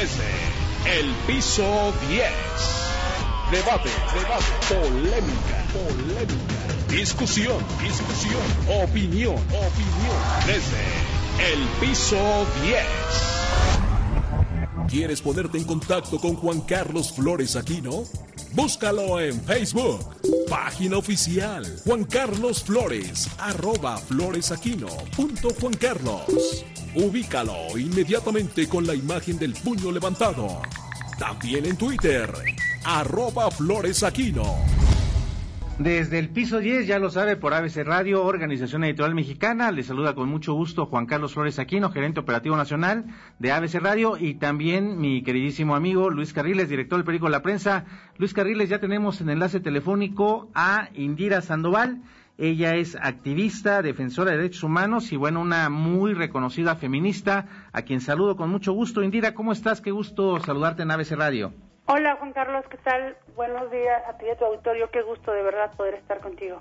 desde el piso 10. Debate, debate, polémica, polémica, discusión, discusión, opinión, opinión, desde el piso 10. ¿Quieres ponerte en contacto con Juan Carlos Flores Aquino? Búscalo en Facebook. Página oficial. Juan Carlos Flores. Arroba floresaquino. Punto Juan Carlos. Ubícalo inmediatamente con la imagen del puño levantado. También en Twitter. Arroba floresaquino. Desde el piso 10, ya lo sabe, por ABC Radio, Organización Editorial Mexicana, le saluda con mucho gusto Juan Carlos Flores Aquino, gerente operativo nacional de ABC Radio, y también mi queridísimo amigo Luis Carriles, director del periódico La Prensa. Luis Carriles, ya tenemos en enlace telefónico a Indira Sandoval. Ella es activista, defensora de derechos humanos y, bueno, una muy reconocida feminista, a quien saludo con mucho gusto. Indira, ¿cómo estás? Qué gusto saludarte en ABC Radio. Hola Juan Carlos, ¿qué tal? Buenos días a ti y a tu auditorio, qué gusto de verdad poder estar contigo.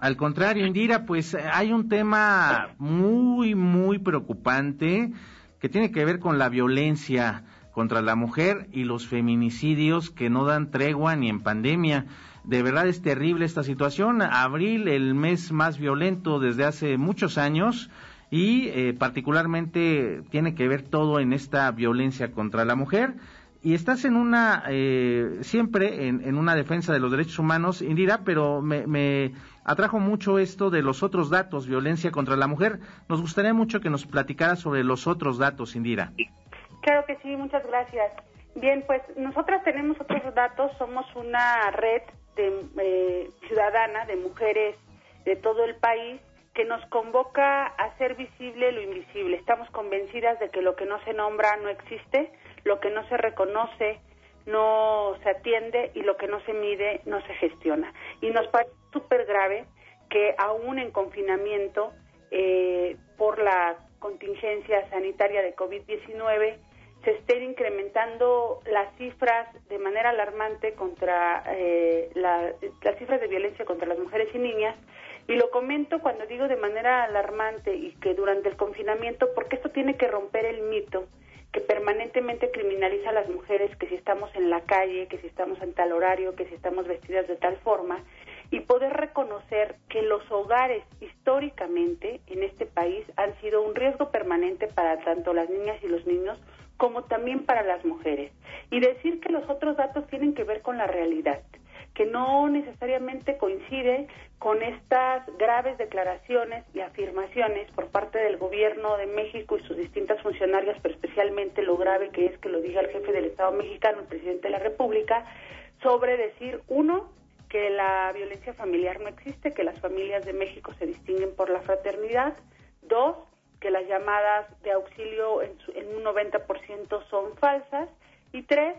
Al contrario, Indira, pues eh, hay un tema muy, muy preocupante que tiene que ver con la violencia contra la mujer y los feminicidios que no dan tregua ni en pandemia. De verdad es terrible esta situación. Abril, el mes más violento desde hace muchos años y eh, particularmente tiene que ver todo en esta violencia contra la mujer y estás en una, eh, siempre en, una defensa de los derechos humanos, Indira, pero me, atrajo mucho esto de los otros datos, violencia contra la mujer. Nos gustaría mucho que nos platicara sobre los otros datos, Indira. Claro que sí, muchas gracias. Bien, pues nosotras tenemos otros datos, somos una red de, eh, ciudadana de mujeres de todo el país que nos convoca a hacer visible lo invisible. Estamos convencidas de que lo que no se nombra no existe lo que no se reconoce no se atiende y lo que no se mide no se gestiona. Y nos parece súper grave que aún en confinamiento eh, por la contingencia sanitaria de COVID-19 se estén incrementando las cifras de manera alarmante contra eh, las cifras de violencia contra las mujeres y niñas. Y lo comento cuando digo de manera alarmante y que durante el confinamiento, porque esto tiene que romper el mito que permanentemente criminaliza a las mujeres, que si estamos en la calle, que si estamos en tal horario, que si estamos vestidas de tal forma, y poder reconocer que los hogares históricamente en este país han sido un riesgo permanente para tanto las niñas y los niños como también para las mujeres. Y decir que los otros datos tienen que ver con la realidad que no necesariamente coincide con estas graves declaraciones y afirmaciones por parte del gobierno de México y sus distintas funcionarias, pero especialmente lo grave que es que lo diga el jefe del Estado mexicano, el presidente de la República, sobre decir, uno, que la violencia familiar no existe, que las familias de México se distinguen por la fraternidad, dos, que las llamadas de auxilio en, en un 90% son falsas, y tres,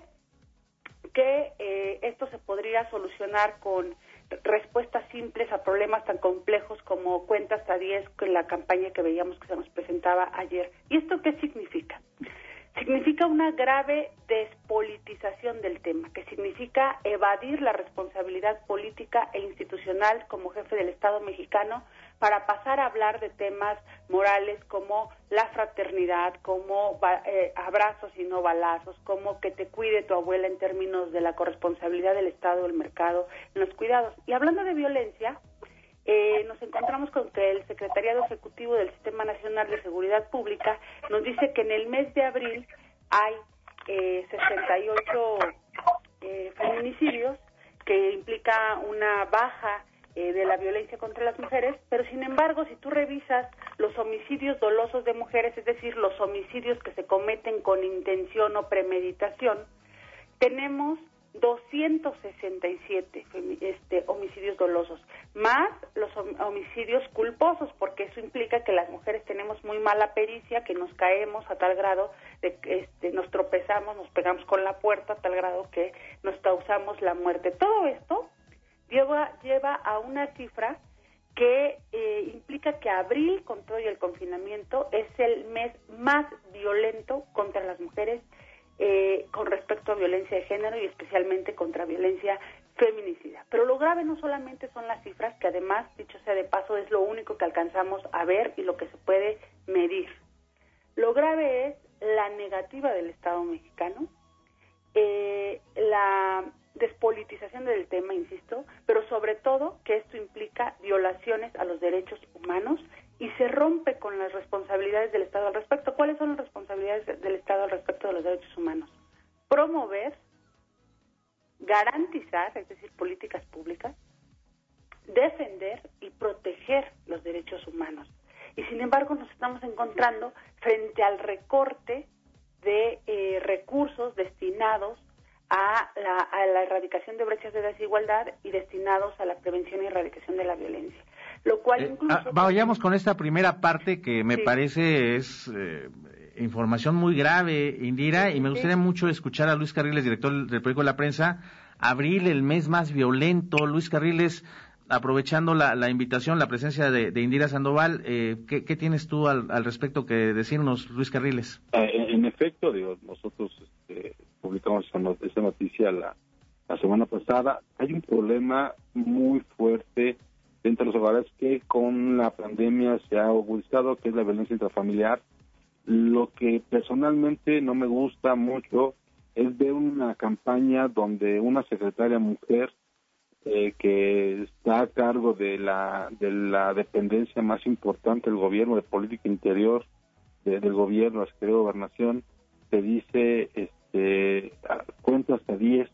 que eh, esto se podría solucionar con respuestas simples a problemas tan complejos como cuenta hasta 10 con la campaña que veíamos que se nos presentaba ayer. ¿Y esto qué significa? Significa una grave despolitización del tema, que significa evadir la responsabilidad política e institucional como jefe del Estado mexicano para pasar a hablar de temas morales como la fraternidad, como eh, abrazos y no balazos, como que te cuide tu abuela en términos de la corresponsabilidad del Estado, del mercado, en los cuidados. Y hablando de violencia, eh, nos encontramos con que el Secretariado Ejecutivo del Sistema Nacional de Seguridad Pública nos dice que en el mes de abril hay eh, 68 eh, feminicidios, que implica una baja eh, de la violencia contra las mujeres, pero sin embargo, si tú revisas los homicidios dolosos de mujeres, es decir, los homicidios que se cometen con intención o premeditación, tenemos 267 este, homicidios dolosos, más los homicidios culposos, porque eso implica que las mujeres tenemos muy mala pericia, que nos caemos a tal grado de que este, nos tropezamos, nos pegamos con la puerta a tal grado que nos causamos la muerte. Todo esto lleva, lleva a una cifra que eh, implica que abril, con todo el confinamiento, es el mes más violento contra las mujeres eh, con respecto a violencia de género y especialmente contra violencia feminicida. Pero lo grave no solamente son las cifras, que además, dicho sea de paso, es lo único que alcanzamos a ver y lo que se puede medir. Lo grave es la negativa del Estado mexicano, eh, la despolitización del tema, insisto, pero sobre todo que esto implica violaciones a los derechos humanos y se rompe con las responsabilidades del Estado al respecto. ¿Cuáles son las responsabilidades del Estado al respecto de los derechos humanos? Promover, garantizar, es decir, políticas públicas, defender y proteger los derechos humanos. Y sin embargo nos estamos encontrando frente al recorte de eh, recursos destinados a la, erradicación de brechas de desigualdad y destinados a la prevención y erradicación de la violencia. Lo cual eh, ah, vayamos con esta primera parte que me parece es eh, información muy grave, Indira, y me gustaría mucho escuchar a Luis Carriles, director del periódico de la prensa. Abril, el mes más violento. Luis Carriles, aprovechando la, invitación, la presencia de, Indira Sandoval, eh, ¿qué, tienes tú al, respecto que decirnos, Luis Carriles? En, efecto, digo, nosotros este, publicamos esa noticia la, semana pasada. Hay un problema muy fuerte dentro de los hogares que con la pandemia se ha agudizado, que es la violencia intrafamiliar. Lo que personalmente no me gusta mucho es ver una campaña donde una secretaria mujer eh, que está a cargo de la, de la dependencia más importante del gobierno, de política interior del gobierno, la Secretaría de Gobernación, te dice, este, cuenta hasta 10,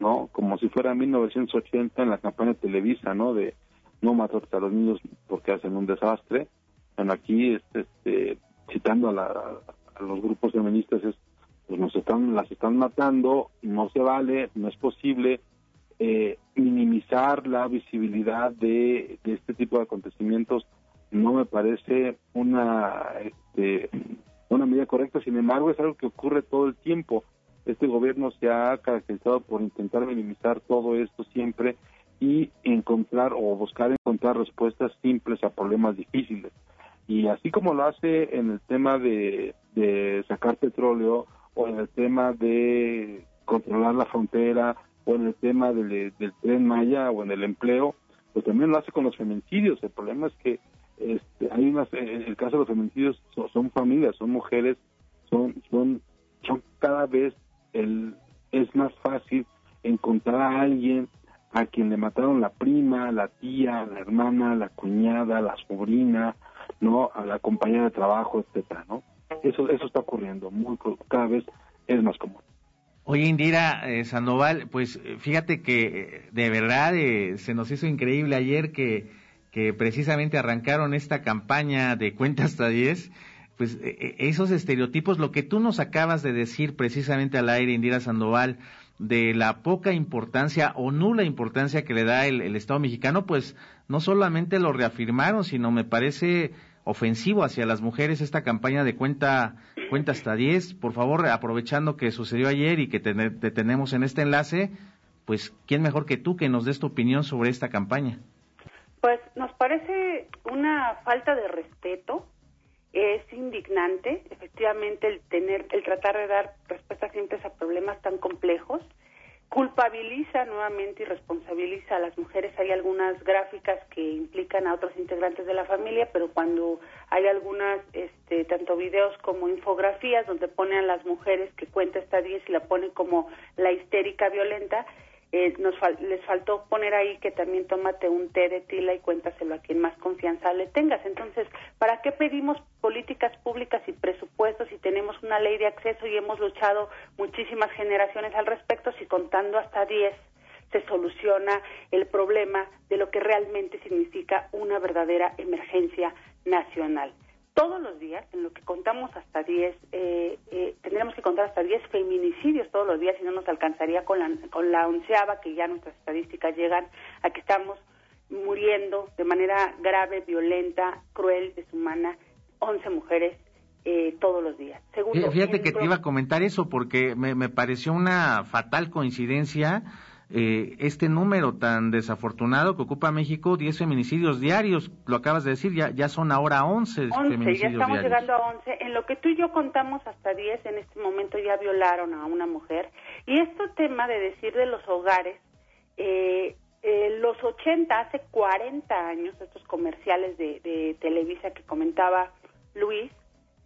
¿no? Como si fuera 1980 en la campaña de Televisa, ¿no? De no matar a los niños porque hacen un desastre. Bueno, aquí, este, citando a, a los grupos feministas, es, pues nos están, las están matando, no se vale, no es posible, eh, minimizar la visibilidad de, este tipo de acontecimientos no me parece una este, una medida correcta sin embargo es algo que ocurre todo el tiempo este gobierno se ha caracterizado por intentar minimizar todo esto siempre y encontrar o buscar encontrar respuestas simples a problemas difíciles y así como lo hace en el tema de, de sacar petróleo o en el tema de controlar la frontera o en el tema del, tren Maya o en el empleo, pues también lo hace con los feminicidios. El problema es que este, hay unas, en el caso de los feminicidios son, familias, son mujeres, son, son, son cada vez el, es más fácil encontrar a alguien a quien le mataron la prima, la tía, la hermana, la cuñada, la sobrina, no, a la compañera de trabajo, etcétera, ¿no? Eso eso está ocurriendo muy cada vez es más común. Oye, Indira eh, Sandoval, pues eh, fíjate que eh, de verdad se nos hizo increíble ayer que, que precisamente arrancaron esta campaña de cuenta hasta 10 pues esos estereotipos, lo que tú nos acabas de decir precisamente al aire, Indira Sandoval, de la poca importancia o nula importancia que le da el, el, Estado mexicano, pues no solamente lo reafirmaron, sino me parece ofensivo hacia las mujeres esta campaña de cuenta cuenta hasta 10. Por favor, aprovechando que sucedió ayer y que te, tenemos en este enlace, pues quién mejor que tú que nos des tu opinión sobre esta campaña. Pues nos parece una falta de respeto, es indignante, efectivamente el tener el tratar de dar respuesta siempre a problemas tan complejos culpabiliza nuevamente y responsabiliza a las mujeres. Hay algunas gráficas que implican a otros integrantes de la familia, pero cuando hay algunas, este, tanto videos como infografías donde ponen a las mujeres que cuenta esta 10 y la ponen como la histérica violenta, eh, nos les faltó poner ahí que también tómate un té de tila y cuéntaselo a quien más confianza le tengas. Entonces, ¿para qué pedimos políticas públicas y presupuestos si tenemos una ley de acceso y hemos luchado muchísimas generaciones al respecto si contando hasta 10 se soluciona el problema de lo que realmente significa una verdadera emergencia nacional? Todos los días, en lo que contamos hasta 10, eh, eh, tendríamos que contar hasta 10 feminicidios todos los días y no nos alcanzaría con la, con la onceava, que ya nuestras estadísticas llegan a que estamos muriendo de manera grave, violenta, cruel, deshumana, 11 mujeres eh, todos los días. Fíjate que te iba a comentar eso porque me, me pareció una fatal coincidencia eh, este número tan desafortunado que ocupa México, 10 feminicidios diarios, lo acabas de decir, ya, ya son ahora 11, 11 feminicidios ya estamos llegando a 11. En lo que tú y yo contamos hasta 10, en este momento ya violaron a una mujer. Y este tema de decir de los hogares, eh, eh, los 80, hace 40 años, estos comerciales de, de Televisa que comentaba Luis,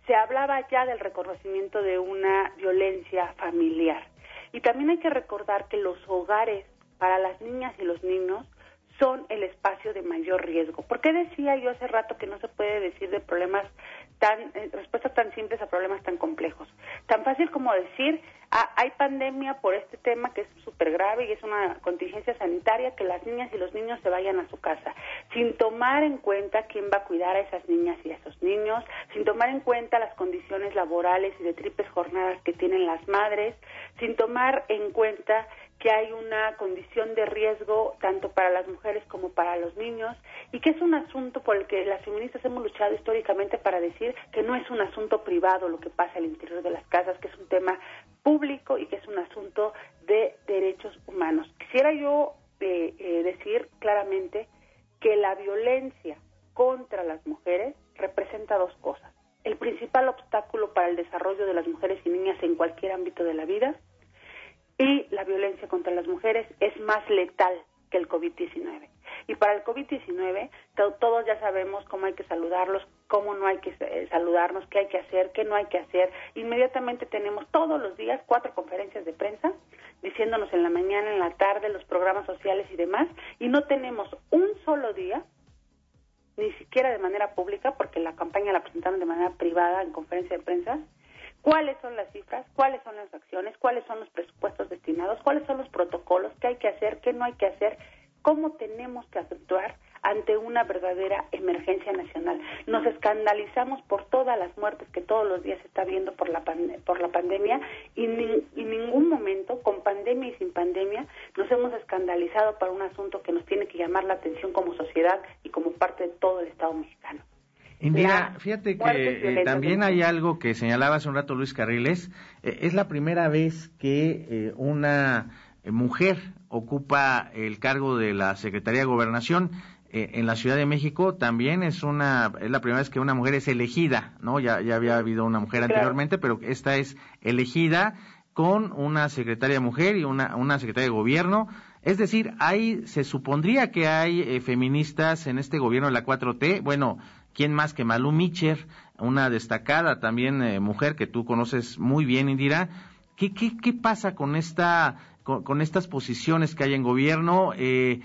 se hablaba ya del reconocimiento de una violencia familiar. Y también hay que recordar que los hogares para las niñas y los niños son el espacio de mayor riesgo. ¿Por qué decía yo hace rato que no se puede decir de problemas tan, eh, respuestas tan simples a problemas tan complejos? Tan fácil como decir, hay pandemia por este tema que es súper grave y es una contingencia sanitaria, que las niñas y los niños se vayan a su casa, sin tomar en cuenta quién va a cuidar a esas niñas y a esos niños, sin tomar en cuenta las condiciones laborales y de triples jornadas que tienen las madres, sin tomar en cuenta que hay una condición de riesgo tanto para las mujeres como para los niños y que es un asunto por el que las feministas hemos luchado históricamente para decir que no es un asunto privado lo que pasa al interior de las casas, que es un tema público y que es un asunto de derechos humanos. Quisiera yo eh, eh, decir claramente que la violencia contra las mujeres representa dos cosas. El principal obstáculo para el desarrollo de las mujeres y niñas en cualquier ámbito de la vida y la violencia contra las mujeres es más letal que el COVID-19. Y para el COVID-19 todos ya sabemos cómo hay que saludarlos, cómo no hay que eh, saludarnos, qué hay que hacer, qué no hay que hacer. Inmediatamente tenemos todos los días cuatro conferencias de prensa diciéndonos en la mañana, en la tarde, los programas sociales y demás, y no tenemos un solo día, ni siquiera de manera pública, porque la campaña la presentaron de manera privada en conferencia de prensa, cuáles son las cifras, cuáles son las acciones, cuáles son los presupuestos destinados, cuáles son los protocolos, qué hay que hacer, qué no hay que hacer, cómo tenemos que actuar ante una verdadera emergencia nacional. Nos escandalizamos por todas las muertes que todos los días se está viendo por la, por la pandemia y en ningún momento, con pandemia y sin pandemia, nos hemos escandalizado para un asunto que nos tiene que llamar la atención como sociedad y como parte de todo el Estado mexicano. Indira, fíjate que eh, también hay algo que señalaba hace un rato Luis Carriles. Eh, es la primera vez que eh, una mujer ocupa el cargo de la Secretaría de Gobernación en la Ciudad de México. También es una es la primera vez que una mujer es elegida, ¿no? Ya ya había habido una mujer anteriormente, pero esta es elegida con una secretaria mujer y una una secretaria de gobierno. Es decir, hay, se supondría que hay feministas en este gobierno de la 4T. Bueno, ¿Quién más que Malú Micher, una destacada también eh, mujer que tú conoces muy bien, Indira? ¿Qué, qué, pasa con, esta, con, estas posiciones que hay en gobierno? Eh,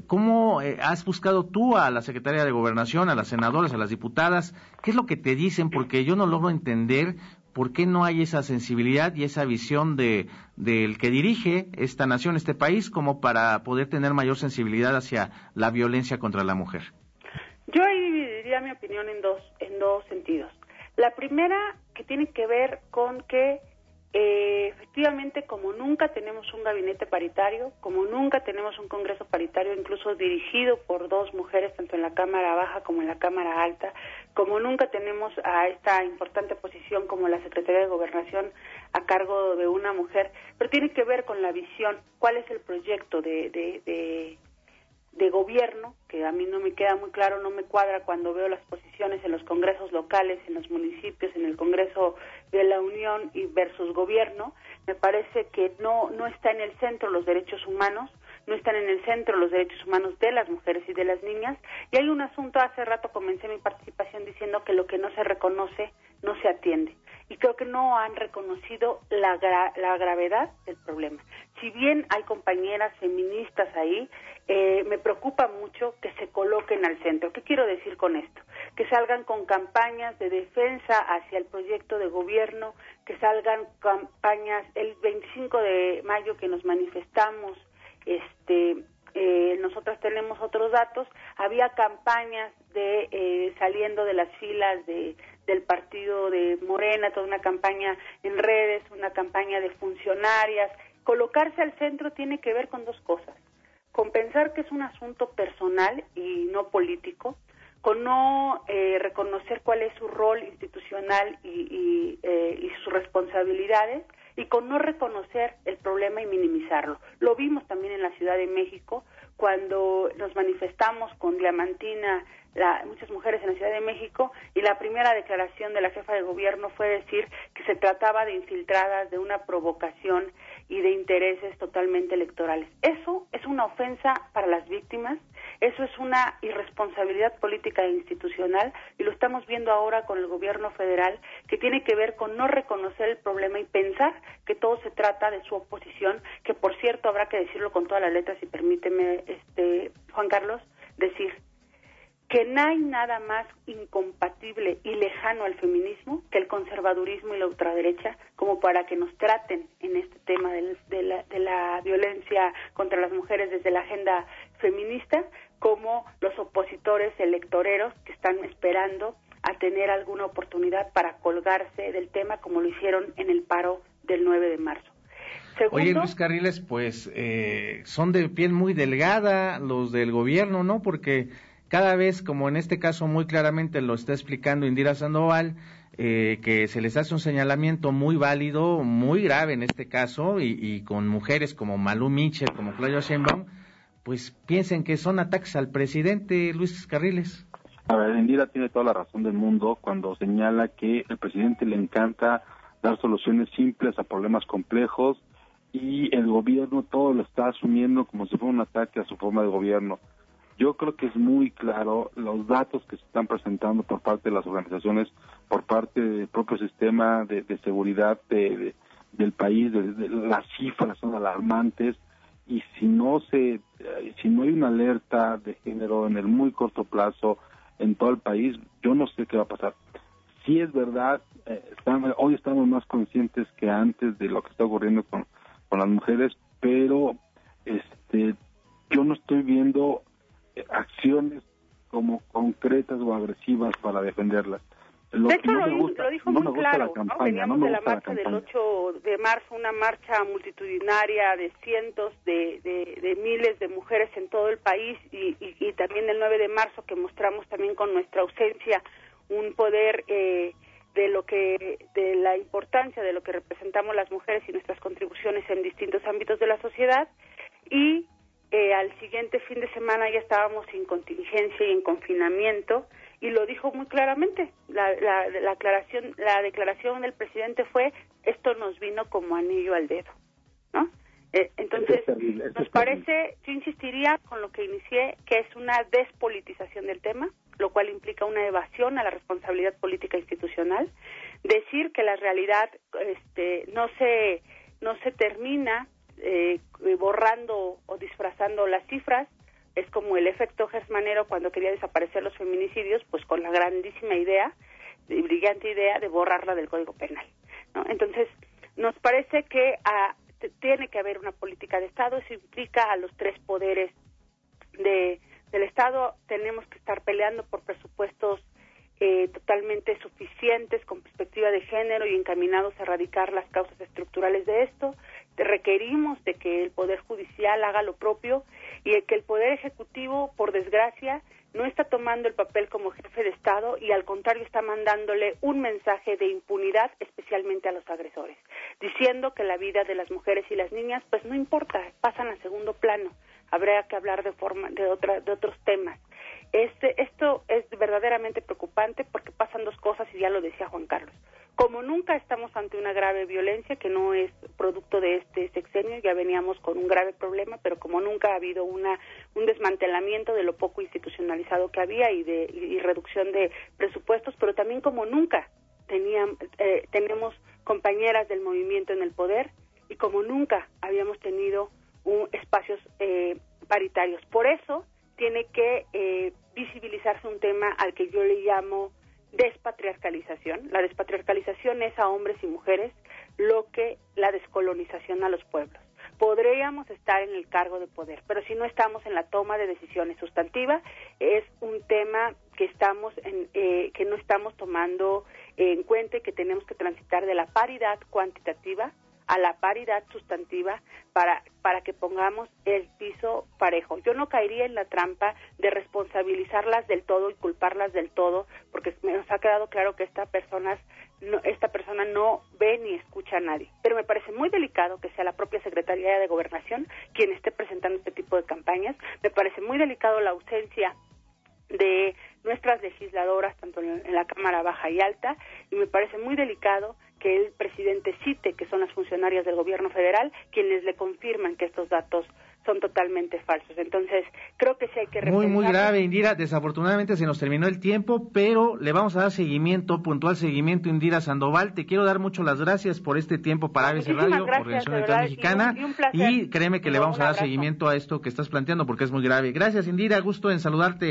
¿Cómo eh, has buscado tú a la secretaria de Gobernación, a las senadoras, a las diputadas? ¿Qué es lo que te dicen? Porque yo no logro entender por qué no hay esa sensibilidad y esa visión de del que dirige esta nación, este país, como para poder tener mayor sensibilidad hacia la violencia contra la mujer. Yo ahí dividiría mi opinión en dos, en dos sentidos. La primera, que tiene que ver con que eh, efectivamente, como nunca tenemos un gabinete paritario, como nunca tenemos un Congreso paritario, incluso dirigido por dos mujeres, tanto en la Cámara Baja como en la Cámara Alta, como nunca tenemos a esta importante posición como la Secretaría de Gobernación a cargo de una mujer, pero tiene que ver con la visión, cuál es el proyecto de, de de gobierno, que a mí no me queda muy claro, no me cuadra cuando veo las posiciones en los congresos locales, en los municipios, en el Congreso de la Unión y versus gobierno, me parece que no, no está en el centro los derechos humanos, no están en el centro los derechos humanos de las mujeres y de las niñas. Y hay un asunto, hace rato comencé mi participación diciendo que lo que no se reconoce no se atiende. Y creo que no han reconocido la, la gravedad del problema. Si bien hay compañeras feministas ahí, eh, me preocupa mucho que se coloquen al centro. ¿Qué quiero decir con esto? Que salgan con campañas de defensa hacia el proyecto de gobierno, que salgan campañas el 25 de mayo que nos manifestamos, este, eh, nosotras tenemos otros datos, había campañas de eh, saliendo de las filas de, del partido de Morena, toda una campaña en redes, una campaña de funcionarias. Colocarse al centro tiene que ver con dos cosas con pensar que es un asunto personal y no político, con no eh, reconocer cuál es su rol institucional y, eh, y, sus responsabilidades y con no reconocer el problema y minimizarlo. Lo vimos también en la Ciudad de México cuando nos manifestamos con Diamantina, la, muchas mujeres en la Ciudad de México, y la primera declaración de la jefa de gobierno fue decir que se trataba de infiltradas, de una provocación, y de intereses totalmente electorales. Eso es una ofensa para las víctimas, eso es una irresponsabilidad política e institucional y lo estamos viendo ahora con el gobierno federal que tiene que ver con no reconocer el problema y pensar que todo se trata de su oposición, que por cierto habrá que decirlo con todas las letras y permíteme este Juan Carlos decir que no hay nada más incompatible y lejano al feminismo que el conservadurismo y la ultraderecha como para que nos traten en este tema de, la, de la violencia contra las mujeres desde la agenda feminista como los opositores electoreros que están esperando a tener alguna oportunidad para colgarse del tema como lo hicieron en el paro del 9 de marzo. Oye, Luis Carriles, pues eh, son de piel muy delgada los del gobierno, ¿no? Porque cada vez, como en este caso muy claramente lo está explicando Indira Sandoval, eh, que se les hace un señalamiento muy válido, muy grave en este caso, y, con mujeres como Malú Mitchell, como Claudia Sheinbaum, pues piensen que son ataques al presidente Luis Carriles. Indira tiene toda la razón del mundo cuando señala que el presidente le encanta dar soluciones simples a problemas complejos y el gobierno todo lo está asumiendo como si fuera un ataque a su forma de gobierno. Yo creo que es muy claro los datos que se están presentando por parte de las organizaciones, por parte del propio sistema de, seguridad del país, las cifras son alarmantes y si no se, si no hay una alerta de género en el muy corto plazo en todo el país, yo no sé qué va a pasar. Si es verdad, eh, hoy estamos más conscientes que antes de lo que está ocurriendo con, con las mujeres, pero este, yo no estoy viendo acciones como concretas o agresivas para defenderlas. de hecho, lo, dijo muy claro. Veníamos de la marcha del 8 de marzo, una marcha multitudinaria de cientos de, de, miles de mujeres en todo el país y, y, también el 9 de marzo que mostramos también con nuestra ausencia un poder eh, de lo que de la importancia de lo que representamos las mujeres y nuestras contribuciones en distintos ámbitos de la sociedad y eh, al siguiente fin de semana ya estábamos sin contingencia y en confinamiento y lo dijo muy claramente. La, la, la, aclaración, la declaración del presidente fue esto nos vino como anillo al dedo, ¿no? Eh, entonces, nos parece, yo insistiría con lo que inicié, que es una despolitización del tema, lo cual implica una evasión a la responsabilidad política institucional, decir que la realidad este, no se no se termina eh, borrando o disfrazando las cifras. Es como el efecto Gersmanero cuando quería desaparecer los feminicidios, pues con la grandísima idea, y brillante idea de borrarla del Código Penal. ¿no? Entonces, nos parece que ah, tiene que haber una política de Estado, eso implica a los tres poderes de, del Estado. Tenemos que estar peleando por presupuestos eh, totalmente suficientes con perspectiva de género y encaminados a erradicar las causas estructurales de esto requerimos de que el Poder Judicial haga lo propio y de que el Poder Ejecutivo, por desgracia, no está tomando el papel como jefe de Estado y al contrario está mandándole un mensaje de impunidad especialmente a los agresores, diciendo que la vida de las mujeres y las niñas pues no importa, pasan a segundo plano, habría que hablar de forma de otra, de otros temas. Este, esto es verdaderamente preocupante porque pasan dos cosas y ya lo decía Juan Carlos. Como nunca estamos ante una grave violencia que no es producto de este sexenio, ya veníamos con un grave problema, pero como nunca ha habido una, un desmantelamiento de lo poco institucionalizado que había y de y reducción de presupuestos, pero también como nunca tenían, eh, tenemos compañeras del movimiento en el poder y como nunca habíamos tenido un, espacios eh, paritarios. Por eso tiene que eh, visibilizarse un tema al que yo le llamo despatriarcalización. La despatriarcalización es a hombres y mujeres lo que la descolonización a los pueblos. Podríamos estar en el cargo de poder, pero si no estamos en la toma de decisiones sustantivas, es un tema que estamos en, eh, que no estamos tomando en cuenta y que tenemos que transitar de la paridad cuantitativa a la paridad sustantiva para, para que pongamos el piso parejo. Yo no caería en la trampa de responsabilizarlas del todo y culparlas del todo, porque nos ha quedado claro que esta persona, no, esta persona no ve ni escucha a nadie. Pero me parece muy delicado que sea la propia Secretaría de Gobernación quien esté presentando este tipo de campañas. Me parece muy delicado la ausencia de nuestras legisladoras, tanto en la Cámara Baja y Alta, y me parece muy delicado que el presidente cite que son las funcionarias del gobierno federal quienes le confirman que estos datos son totalmente falsos. Entonces, creo que sí hay que Muy, muy grave, Indira. Desafortunadamente se nos terminó el tiempo, pero le vamos a dar seguimiento, puntual seguimiento, Indira Sandoval. Te quiero dar mucho las gracias por este tiempo para ABC Radio, Organización Electoral Mexicana. Y, créeme que le vamos a dar seguimiento a esto que estás planteando porque es muy grave. Gracias, Indira. Gusto en saludarte.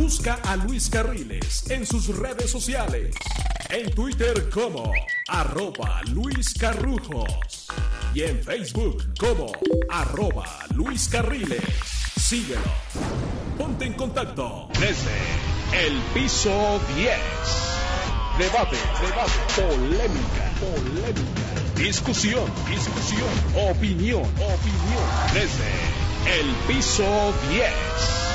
Busca a Luis Carriles en sus redes sociales. En Twitter como arroba Luis Carrujos. Y en Facebook como arroba Luis Carriles. Síguelo. Ponte en contacto desde el piso 10. Debate, debate, polémica, polémica. Discusión, discusión, opinión, opinión. Desde el piso 10